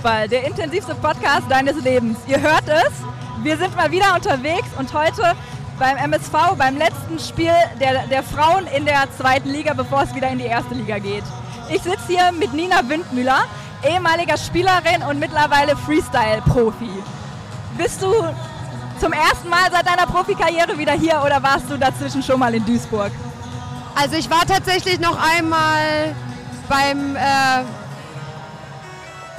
Ruhrfußball, der intensivste Podcast deines Lebens. Ihr hört es, wir sind mal wieder unterwegs und heute beim MSV, beim letzten Spiel der, der Frauen in der zweiten Liga, bevor es wieder in die erste Liga geht. Ich sitze hier mit Nina Windmüller, ehemaliger Spielerin und mittlerweile Freestyle-Profi. Bist du zum ersten Mal seit deiner Profikarriere wieder hier oder warst du dazwischen schon mal in Duisburg? Also ich war tatsächlich noch einmal beim, äh,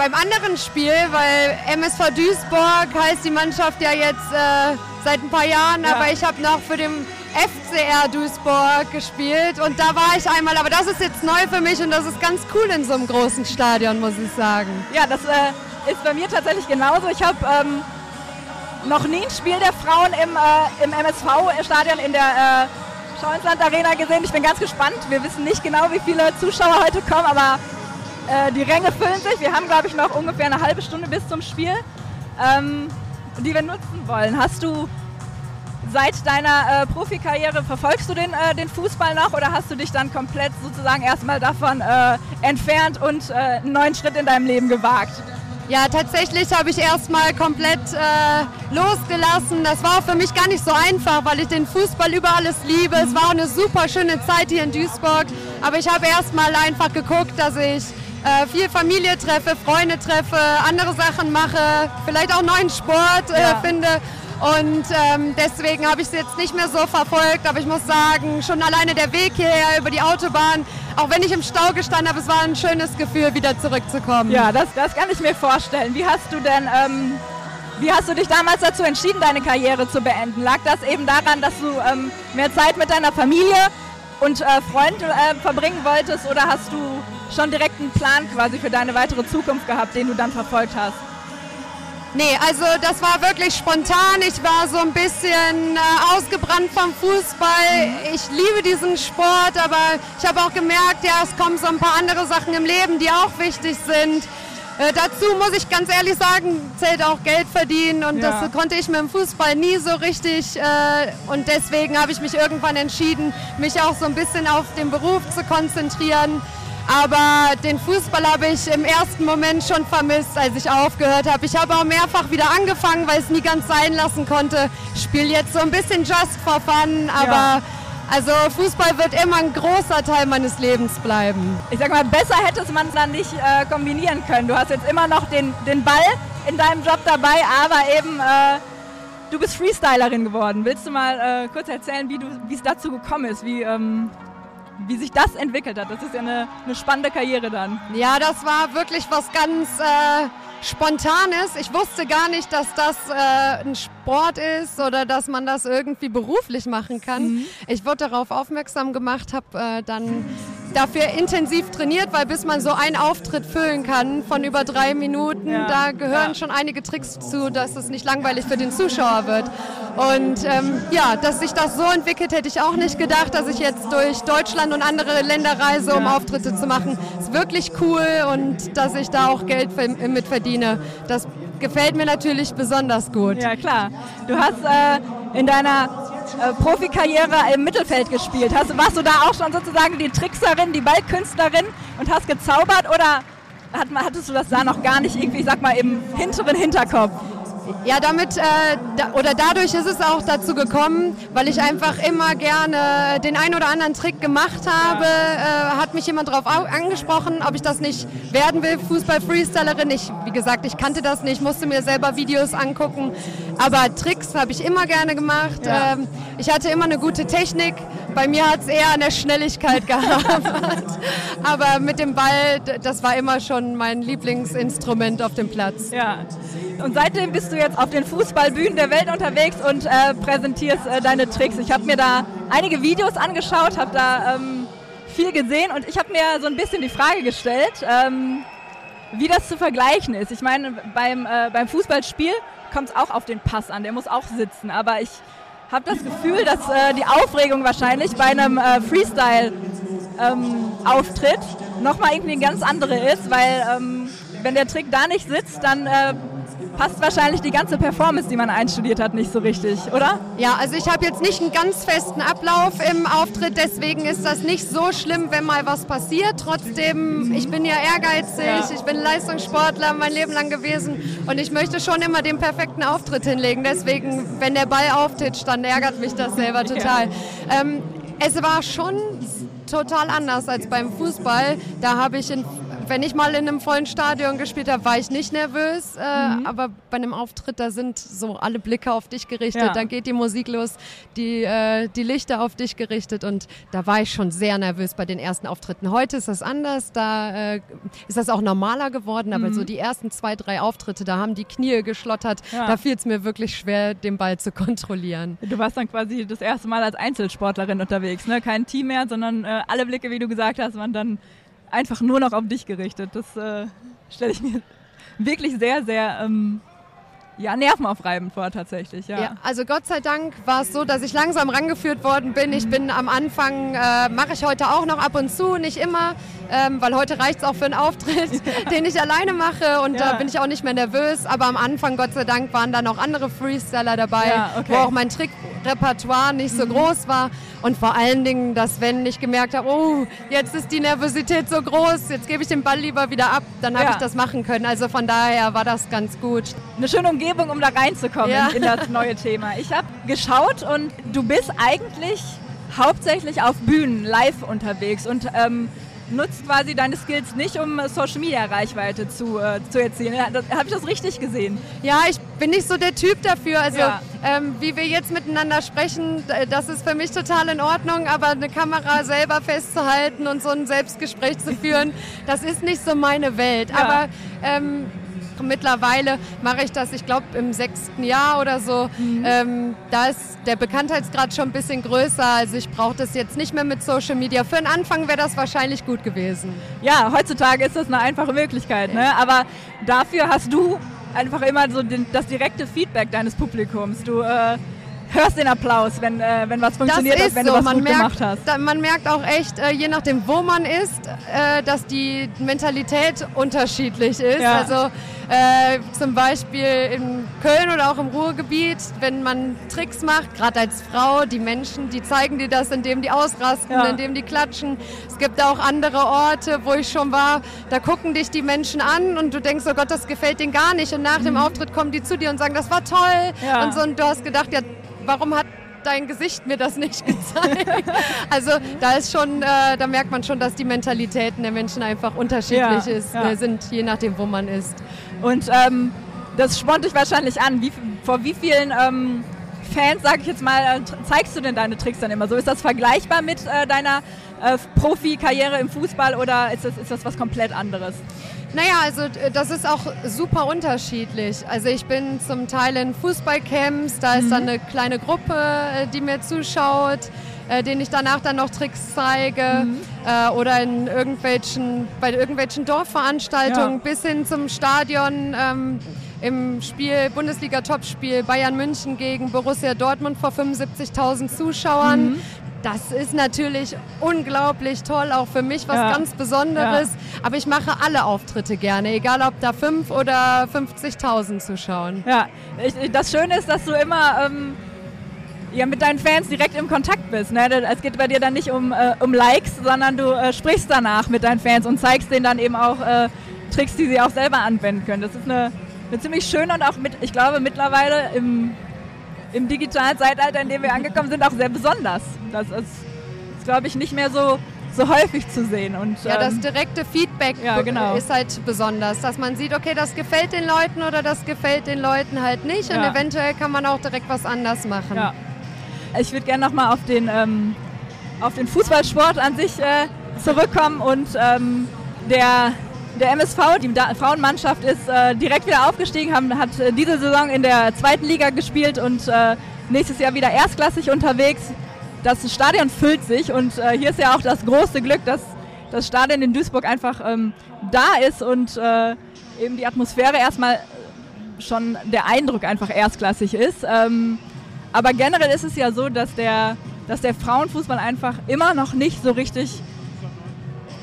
beim anderen Spiel, weil MSV Duisburg heißt die Mannschaft ja jetzt äh, seit ein paar Jahren, ja. aber ich habe noch für den FCR Duisburg gespielt und da war ich einmal, aber das ist jetzt neu für mich und das ist ganz cool in so einem großen Stadion, muss ich sagen. Ja, das äh, ist bei mir tatsächlich genauso. Ich habe ähm, noch nie ein Spiel der Frauen im, äh, im MSV-Stadion in der äh, Schauinsland Arena gesehen. Ich bin ganz gespannt. Wir wissen nicht genau, wie viele Zuschauer heute kommen, aber äh, die Ränge füllen sich. Wir haben, glaube ich, noch ungefähr eine halbe Stunde bis zum Spiel, ähm, die wir nutzen wollen. Hast du seit deiner äh, Profikarriere, verfolgst du den, äh, den Fußball noch oder hast du dich dann komplett sozusagen erstmal davon äh, entfernt und äh, einen neuen Schritt in deinem Leben gewagt? Ja, tatsächlich habe ich erstmal komplett äh, losgelassen. Das war für mich gar nicht so einfach, weil ich den Fußball über alles liebe. Es war eine super schöne Zeit hier in Duisburg. Aber ich habe erstmal einfach geguckt, dass ich äh, viel Familie treffe, Freunde treffe, andere Sachen mache, vielleicht auch neuen Sport äh, ja. finde. Und ähm, deswegen habe ich es jetzt nicht mehr so verfolgt. Aber ich muss sagen, schon alleine der Weg hierher über die Autobahn, auch wenn ich im Stau gestanden habe, es war ein schönes Gefühl, wieder zurückzukommen. Ja, das, das kann ich mir vorstellen. Wie hast du denn, ähm, wie hast du dich damals dazu entschieden, deine Karriere zu beenden? Lag das eben daran, dass du ähm, mehr Zeit mit deiner Familie und äh, Freunden äh, verbringen wolltest oder hast du schon direkt einen Plan quasi für deine weitere Zukunft gehabt, den du dann verfolgt hast? Nee, also das war wirklich spontan. Ich war so ein bisschen äh, ausgebrannt vom Fußball. Ich liebe diesen Sport, aber ich habe auch gemerkt, ja, es kommen so ein paar andere Sachen im Leben, die auch wichtig sind. Äh, dazu muss ich ganz ehrlich sagen, zählt auch Geld verdienen und ja. das konnte ich mit dem Fußball nie so richtig. Äh, und deswegen habe ich mich irgendwann entschieden, mich auch so ein bisschen auf den Beruf zu konzentrieren. Aber den Fußball habe ich im ersten Moment schon vermisst, als ich aufgehört habe. Ich habe auch mehrfach wieder angefangen, weil ich es nie ganz sein lassen konnte. Ich spiele jetzt so ein bisschen just for fun, aber ja. Also Fußball wird immer ein großer Teil meines Lebens bleiben. Ich sag mal, besser hätte man es dann nicht äh, kombinieren können. Du hast jetzt immer noch den, den Ball in deinem Job dabei, aber eben äh, du bist Freestylerin geworden. Willst du mal äh, kurz erzählen, wie es dazu gekommen ist? Wie, ähm wie sich das entwickelt hat. Das ist ja eine, eine spannende Karriere dann. Ja, das war wirklich was ganz äh, Spontanes. Ich wusste gar nicht, dass das äh, ein Sport ist oder dass man das irgendwie beruflich machen kann. Mhm. Ich wurde darauf aufmerksam gemacht, habe äh, dann dafür intensiv trainiert, weil bis man so einen Auftritt füllen kann von über drei Minuten, ja. da gehören ja. schon einige Tricks zu, dass es nicht langweilig für den Zuschauer wird. Und ähm, ja, dass sich das so entwickelt, hätte ich auch nicht gedacht, dass ich jetzt durch Deutschland und andere Länder reise, um ja. Auftritte zu machen. Ist wirklich cool und dass ich da auch Geld mit verdiene. Das gefällt mir natürlich besonders gut. Ja, klar. Du hast äh, in deiner äh, Profikarriere im Mittelfeld gespielt. Hast, warst du da auch schon sozusagen die Trickserin, die Ballkünstlerin und hast gezaubert oder hattest du das da noch gar nicht irgendwie, ich sag mal, im hinteren Hinterkopf? Ja, damit äh, da, oder dadurch ist es auch dazu gekommen, weil ich einfach immer gerne den einen oder anderen Trick gemacht habe. Äh, hat mich jemand darauf angesprochen, ob ich das nicht werden will, Fußball-Freestylerin. Ich, wie gesagt, ich kannte das nicht, musste mir selber Videos angucken. Aber Tricks habe ich immer gerne gemacht. Ja. Ähm, ich hatte immer eine gute Technik. Bei mir hat es eher an der Schnelligkeit gehabt. Aber mit dem Ball, das war immer schon mein Lieblingsinstrument auf dem Platz. Ja. Und seitdem bist du jetzt auf den Fußballbühnen der Welt unterwegs und äh, präsentierst äh, deine Tricks. Ich habe mir da einige Videos angeschaut, habe da ähm, viel gesehen und ich habe mir so ein bisschen die Frage gestellt, ähm, wie das zu vergleichen ist. Ich meine, beim, äh, beim Fußballspiel kommt es auch auf den Pass an, der muss auch sitzen, aber ich habe das Gefühl, dass äh, die Aufregung wahrscheinlich bei einem äh, Freestyle-Auftritt ähm, nochmal irgendwie eine ganz andere ist, weil ähm, wenn der Trick da nicht sitzt, dann äh, passt wahrscheinlich die ganze Performance, die man einstudiert hat, nicht so richtig, oder? Ja, also ich habe jetzt nicht einen ganz festen Ablauf im Auftritt, deswegen ist das nicht so schlimm, wenn mal was passiert. Trotzdem, ich bin ja ehrgeizig, ja. ich bin Leistungssportler mein Leben lang gewesen und ich möchte schon immer den perfekten Auftritt hinlegen. Deswegen, wenn der Ball auftitscht, dann ärgert mich das selber total. Ja. Ähm, es war schon total anders als beim Fußball. Da habe ich in wenn ich mal in einem vollen Stadion gespielt habe, war ich nicht nervös. Äh, mhm. Aber bei einem Auftritt, da sind so alle Blicke auf dich gerichtet. Ja. Dann geht die Musik los, die, äh, die Lichter auf dich gerichtet. Und da war ich schon sehr nervös bei den ersten Auftritten. Heute ist das anders. Da äh, ist das auch normaler geworden. Aber mhm. so die ersten zwei, drei Auftritte, da haben die Knie geschlottert. Ja. Da fiel es mir wirklich schwer, den Ball zu kontrollieren. Du warst dann quasi das erste Mal als Einzelsportlerin unterwegs. Ne? Kein Team mehr, sondern äh, alle Blicke, wie du gesagt hast, waren dann einfach nur noch auf dich gerichtet. Das äh, stelle ich mir wirklich sehr, sehr ähm, ja, nervenaufreibend vor tatsächlich. Ja. ja. also Gott sei Dank war es so, dass ich langsam rangeführt worden bin. Ich bin am Anfang, äh, mache ich heute auch noch ab und zu, nicht immer, ähm, weil heute reicht es auch für einen Auftritt, den ich alleine mache und ja. da bin ich auch nicht mehr nervös. Aber am Anfang, Gott sei Dank, waren da noch andere Freestyler dabei, okay. wo auch mein Trickrepertoire nicht so mhm. groß war. Und vor allen Dingen, dass wenn ich gemerkt habe, oh, jetzt ist die Nervosität so groß, jetzt gebe ich den Ball lieber wieder ab, dann habe ja. ich das machen können. Also von daher war das ganz gut. Eine schöne Umgebung, um da reinzukommen ja. in das neue Thema. Ich habe geschaut und du bist eigentlich hauptsächlich auf Bühnen live unterwegs und ähm, nutzt quasi deine Skills nicht, um Social Media Reichweite zu, äh, zu erzielen. Habe ich das richtig gesehen? Ja, ich bin nicht so der Typ dafür. Also ja. ähm, wie wir jetzt miteinander sprechen, das ist für mich total in Ordnung, aber eine Kamera selber festzuhalten und so ein Selbstgespräch zu führen, das ist nicht so meine Welt. Ja. Aber ähm, mittlerweile mache ich das, ich glaube, im sechsten Jahr oder so. Mhm. Ähm, da ist der Bekanntheitsgrad schon ein bisschen größer. Also ich brauche das jetzt nicht mehr mit Social Media. Für den Anfang wäre das wahrscheinlich gut gewesen. Ja, heutzutage ist das eine einfache Möglichkeit. Ne? Aber dafür hast du einfach immer so den, das direkte Feedback deines Publikums. Du äh, hörst den Applaus, wenn, äh, wenn was funktioniert hat, wenn so. du was man gut merkt, gemacht hast. Da, man merkt auch echt, äh, je nachdem, wo man ist, äh, dass die Mentalität unterschiedlich ist. Ja. Also äh, zum Beispiel in Köln oder auch im Ruhrgebiet, wenn man Tricks macht, gerade als Frau, die Menschen, die zeigen dir das, indem die ausrasten, ja. indem die klatschen. Es gibt auch andere Orte, wo ich schon war, da gucken dich die Menschen an und du denkst, oh Gott, das gefällt denen gar nicht. Und nach mhm. dem Auftritt kommen die zu dir und sagen, das war toll. Ja. Und so, und du hast gedacht, ja, warum hat dein Gesicht mir das nicht gezeigt. also da ist schon, äh, da merkt man schon, dass die Mentalitäten der Menschen einfach unterschiedlich ja, ist, ja. Sind, je nachdem, wo man ist. Und ähm, das spornt dich wahrscheinlich an. Wie, vor wie vielen ähm, Fans, sag ich jetzt mal, äh, zeigst du denn deine Tricks dann immer so? Ist das vergleichbar mit äh, deiner äh, Profikarriere im Fußball oder ist das, ist das was komplett anderes? Naja, also das ist auch super unterschiedlich. Also ich bin zum Teil in Fußballcamps, da ist mhm. dann eine kleine Gruppe, äh, die mir zuschaut, äh, denen ich danach dann noch Tricks zeige. Mhm. Äh, oder in irgendwelchen, bei irgendwelchen Dorfveranstaltungen ja. bis hin zum Stadion. Ähm, im Spiel, Bundesliga-Topspiel Bayern München gegen Borussia Dortmund vor 75.000 Zuschauern. Mhm das ist natürlich unglaublich toll, auch für mich was ja. ganz Besonderes. Ja. Aber ich mache alle Auftritte gerne, egal ob da fünf oder 50.000 zuschauen. Ja, ich, das Schöne ist, dass du immer ähm, ja, mit deinen Fans direkt im Kontakt bist. Ne? Es geht bei dir dann nicht um, äh, um Likes, sondern du äh, sprichst danach mit deinen Fans und zeigst denen dann eben auch äh, Tricks, die sie auch selber anwenden können. Das ist eine, eine ziemlich schöne und auch mit, ich glaube, mittlerweile im im digitalen Zeitalter, in dem wir angekommen sind, auch sehr besonders. Das ist, ist glaube ich, nicht mehr so, so häufig zu sehen. Und, ja, das ähm, direkte Feedback ja, genau. ist halt besonders, dass man sieht, okay, das gefällt den Leuten oder das gefällt den Leuten halt nicht ja. und eventuell kann man auch direkt was anders machen. Ja. Ich würde gerne nochmal auf, den, ähm, auf den Fußballsport an sich äh, zurückkommen und ähm, der der MSV, die Frauenmannschaft, ist äh, direkt wieder aufgestiegen, haben, hat äh, diese Saison in der zweiten Liga gespielt und äh, nächstes Jahr wieder erstklassig unterwegs. Das Stadion füllt sich und äh, hier ist ja auch das große Glück, dass das Stadion in Duisburg einfach ähm, da ist und äh, eben die Atmosphäre erstmal schon der Eindruck einfach erstklassig ist. Ähm, aber generell ist es ja so, dass der, dass der Frauenfußball einfach immer noch nicht so richtig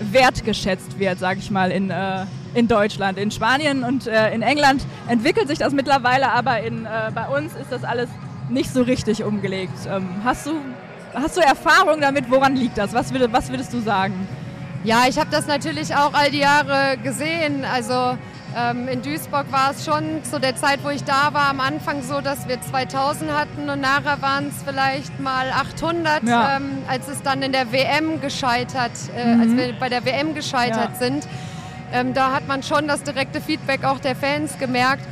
wertgeschätzt wird, sage ich mal, in, äh, in Deutschland. In Spanien und äh, in England entwickelt sich das mittlerweile, aber in, äh, bei uns ist das alles nicht so richtig umgelegt. Ähm, hast, du, hast du Erfahrung damit? Woran liegt das? Was, würd, was würdest du sagen? Ja, ich habe das natürlich auch all die Jahre gesehen. Also ähm, in Duisburg war es schon zu der Zeit, wo ich da war, am Anfang so, dass wir 2000 hatten und nachher waren es vielleicht mal 800, ja. ähm, als es dann in der WM gescheitert, äh, mhm. als wir bei der WM gescheitert ja. sind. Ähm, da hat man schon das direkte Feedback auch der Fans gemerkt.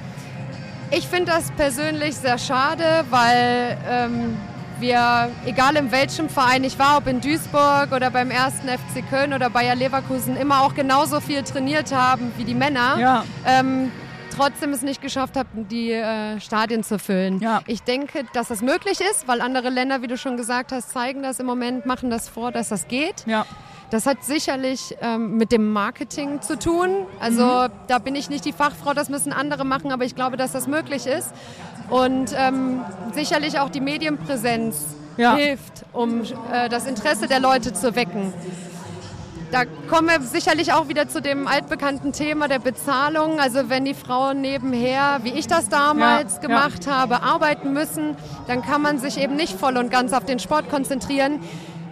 Ich finde das persönlich sehr schade, weil ähm, wir, egal in welchem Verein ich war, ob in Duisburg oder beim ersten FC Köln oder Bayer Leverkusen, immer auch genauso viel trainiert haben wie die Männer. Ja. Ähm, trotzdem es nicht geschafft haben, die äh, Stadien zu füllen. Ja. Ich denke, dass das möglich ist, weil andere Länder, wie du schon gesagt hast, zeigen das im Moment, machen das vor, dass das geht. Ja. Das hat sicherlich ähm, mit dem Marketing zu tun. Also mhm. da bin ich nicht die Fachfrau, das müssen andere machen, aber ich glaube, dass das möglich ist. Und ähm, sicherlich auch die Medienpräsenz ja. hilft, um äh, das Interesse der Leute zu wecken. Da kommen wir sicherlich auch wieder zu dem altbekannten Thema der Bezahlung. Also wenn die Frauen nebenher, wie ich das damals ja, gemacht ja. habe, arbeiten müssen, dann kann man sich eben nicht voll und ganz auf den Sport konzentrieren.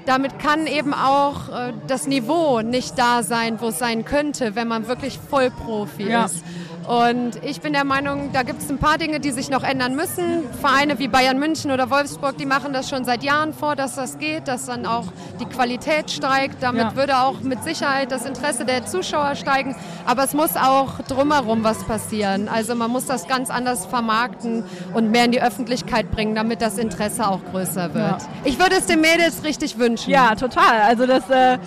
Damit kann eben auch äh, das Niveau nicht da sein, wo es sein könnte, wenn man wirklich Vollprofi ja. ist. Und ich bin der Meinung, da gibt es ein paar Dinge, die sich noch ändern müssen. Vereine wie Bayern München oder Wolfsburg, die machen das schon seit Jahren vor, dass das geht, dass dann auch die Qualität steigt. Damit ja. würde auch mit Sicherheit das Interesse der Zuschauer steigen. Aber es muss auch drumherum was passieren. Also man muss das ganz anders vermarkten und mehr in die Öffentlichkeit bringen, damit das Interesse auch größer wird. Ja. Ich würde es den Mädels richtig wünschen. Ja, total. Also das äh,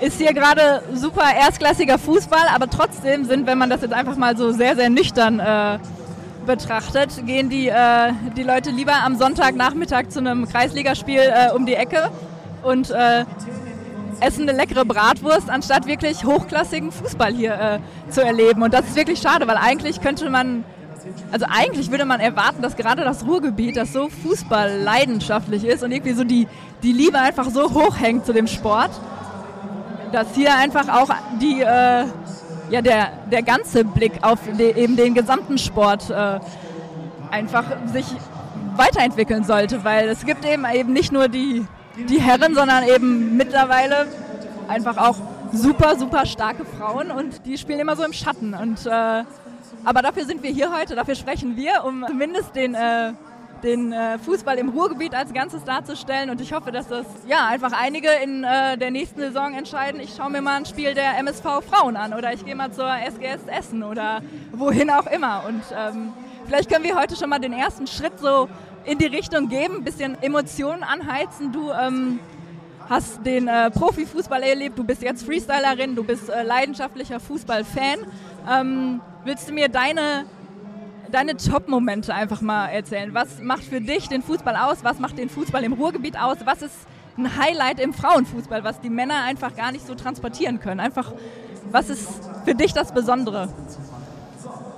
ist hier gerade super erstklassiger Fußball, aber trotzdem sind, wenn man das jetzt einfach mal so sehr, sehr nüchtern äh, betrachtet, gehen die, äh, die Leute lieber am Sonntagnachmittag zu einem Kreisligaspiel äh, um die Ecke und äh, essen eine leckere Bratwurst, anstatt wirklich hochklassigen Fußball hier äh, zu erleben. Und das ist wirklich schade, weil eigentlich könnte man also eigentlich würde man erwarten, dass gerade das Ruhrgebiet, das so fußballleidenschaftlich ist und irgendwie so die, die Liebe einfach so hoch hängt zu dem Sport, dass hier einfach auch die, äh, ja, der, der ganze Blick auf de, eben den gesamten Sport äh, einfach sich weiterentwickeln sollte, weil es gibt eben eben nicht nur die, die Herren, sondern eben mittlerweile einfach auch super, super starke Frauen und die spielen immer so im Schatten. Und, äh, aber dafür sind wir hier heute, dafür sprechen wir, um zumindest den äh, den äh, Fußball im Ruhrgebiet als Ganzes darzustellen. Und ich hoffe, dass das ja einfach einige in äh, der nächsten Saison entscheiden. Ich schaue mir mal ein Spiel der MSV Frauen an oder ich gehe mal zur SGS Essen oder wohin auch immer. Und ähm, vielleicht können wir heute schon mal den ersten Schritt so in die Richtung geben, ein bisschen Emotionen anheizen. Du ähm, hast den äh, Profifußball erlebt, du bist jetzt Freestylerin, du bist äh, leidenschaftlicher Fußballfan. Ähm, willst du mir deine deine Top-Momente einfach mal erzählen. Was macht für dich den Fußball aus? Was macht den Fußball im Ruhrgebiet aus? Was ist ein Highlight im Frauenfußball, was die Männer einfach gar nicht so transportieren können? Einfach, was ist für dich das Besondere?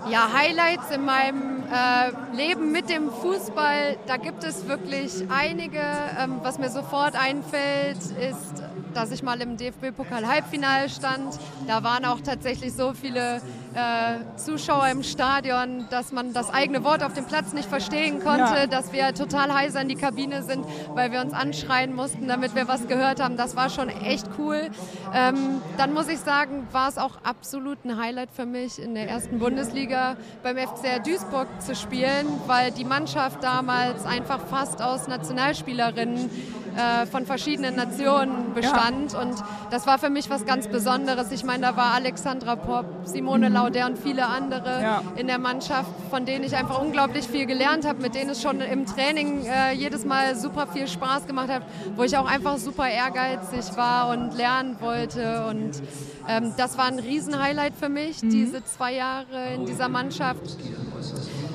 Ja, Highlights in meinem äh, Leben mit dem Fußball, da gibt es wirklich einige. Ähm, was mir sofort einfällt, ist dass ich mal im DFB-Pokal-Halbfinale stand. Da waren auch tatsächlich so viele äh, Zuschauer im Stadion, dass man das eigene Wort auf dem Platz nicht verstehen konnte, ja. dass wir total heiser in die Kabine sind, weil wir uns anschreien mussten, damit wir was gehört haben. Das war schon echt cool. Ähm, dann muss ich sagen, war es auch absolut ein Highlight für mich, in der ersten Bundesliga beim FCR Duisburg zu spielen, weil die Mannschaft damals einfach fast aus Nationalspielerinnen äh, von verschiedenen Nationen bestand. Ja. Und das war für mich was ganz Besonderes. Ich meine, da war Alexandra Popp, Simone mhm. Lauder und viele andere ja. in der Mannschaft, von denen ich einfach unglaublich viel gelernt habe, mit denen es schon im Training äh, jedes Mal super viel Spaß gemacht hat, wo ich auch einfach super ehrgeizig war und lernen wollte. Und ähm, das war ein Riesenhighlight für mich, mhm. diese zwei Jahre in dieser Mannschaft.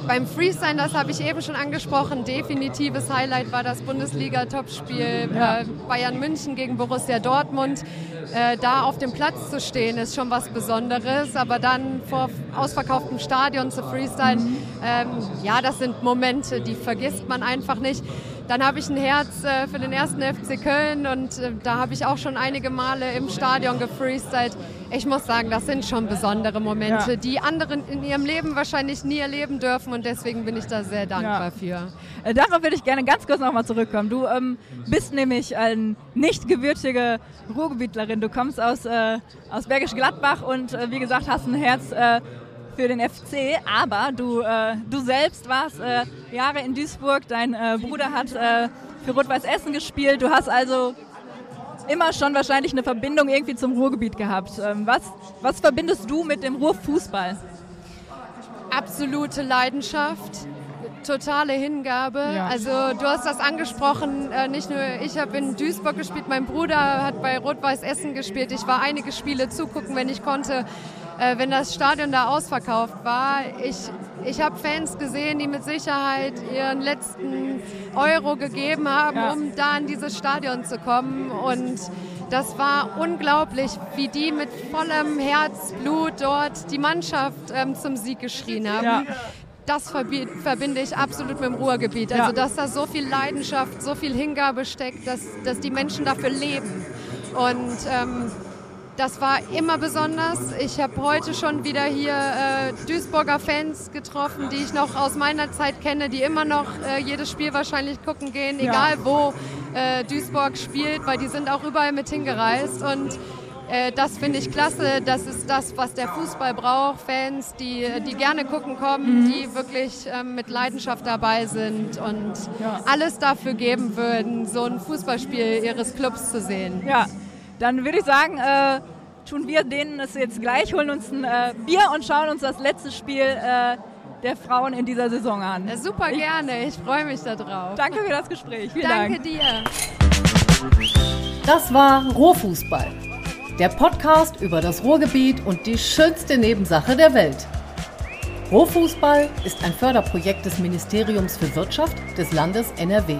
Beim Freestyle, das habe ich eben schon angesprochen, definitives Highlight war das Bundesliga-Topspiel äh, Bayern München gegen Borussia Dortmund. Äh, da auf dem Platz zu stehen, ist schon was Besonderes, aber dann vor ausverkauftem Stadion zu freestylen, ähm, ja, das sind Momente, die vergisst man einfach nicht. Dann habe ich ein Herz äh, für den ersten FC Köln und äh, da habe ich auch schon einige Male im Stadion gefreestylt. Ich muss sagen, das sind schon besondere Momente, ja. die anderen in ihrem Leben wahrscheinlich nie erleben dürfen und deswegen bin ich da sehr dankbar ja. für. Äh, darauf würde ich gerne ganz kurz nochmal zurückkommen. Du ähm, bist nämlich eine nicht gebürtige Ruhrgebietlerin. Du kommst aus, äh, aus Bergisch Gladbach und äh, wie gesagt hast ein Herz äh, für den FC, aber du, äh, du selbst warst äh, Jahre in Duisburg, dein äh, Bruder hat äh, für Rot-Weiß Essen gespielt, du hast also immer schon wahrscheinlich eine Verbindung irgendwie zum Ruhrgebiet gehabt. Ähm, was, was verbindest du mit dem Ruhrfußball? Absolute Leidenschaft, totale Hingabe. Ja. Also du hast das angesprochen, äh, nicht nur ich habe in Duisburg gespielt, mein Bruder hat bei Rot-Weiß Essen gespielt. Ich war einige Spiele zugucken, wenn ich konnte äh, wenn das Stadion da ausverkauft war. Ich, ich habe Fans gesehen, die mit Sicherheit ihren letzten Euro gegeben haben, ja. um da in dieses Stadion zu kommen. Und das war unglaublich, wie die mit vollem Herzblut dort die Mannschaft ähm, zum Sieg geschrien haben. Ja. Das verbinde ich absolut mit dem Ruhrgebiet. Also, ja. dass da so viel Leidenschaft, so viel Hingabe steckt, dass, dass die Menschen dafür leben. Und ähm, das war immer besonders. Ich habe heute schon wieder hier äh, Duisburger Fans getroffen, die ich noch aus meiner Zeit kenne, die immer noch äh, jedes Spiel wahrscheinlich gucken gehen, egal ja. wo äh, Duisburg spielt, weil die sind auch überall mit hingereist. Und äh, das finde ich klasse. Das ist das, was der Fußball braucht. Fans, die, die gerne gucken kommen, mhm. die wirklich ähm, mit Leidenschaft dabei sind und ja. alles dafür geben würden, so ein Fußballspiel ihres Clubs zu sehen. Ja, dann würde ich sagen, äh, tun wir denen es jetzt gleich, holen uns ein äh, Bier und schauen uns das letzte Spiel äh, der Frauen in dieser Saison an. Ja, super ich, gerne, ich freue mich darauf. Danke für das Gespräch. Vielen Danke Dank. dir. Das war Rohfußball, der Podcast über das Ruhrgebiet und die schönste Nebensache der Welt. Rohfußball ist ein Förderprojekt des Ministeriums für Wirtschaft des Landes NRW.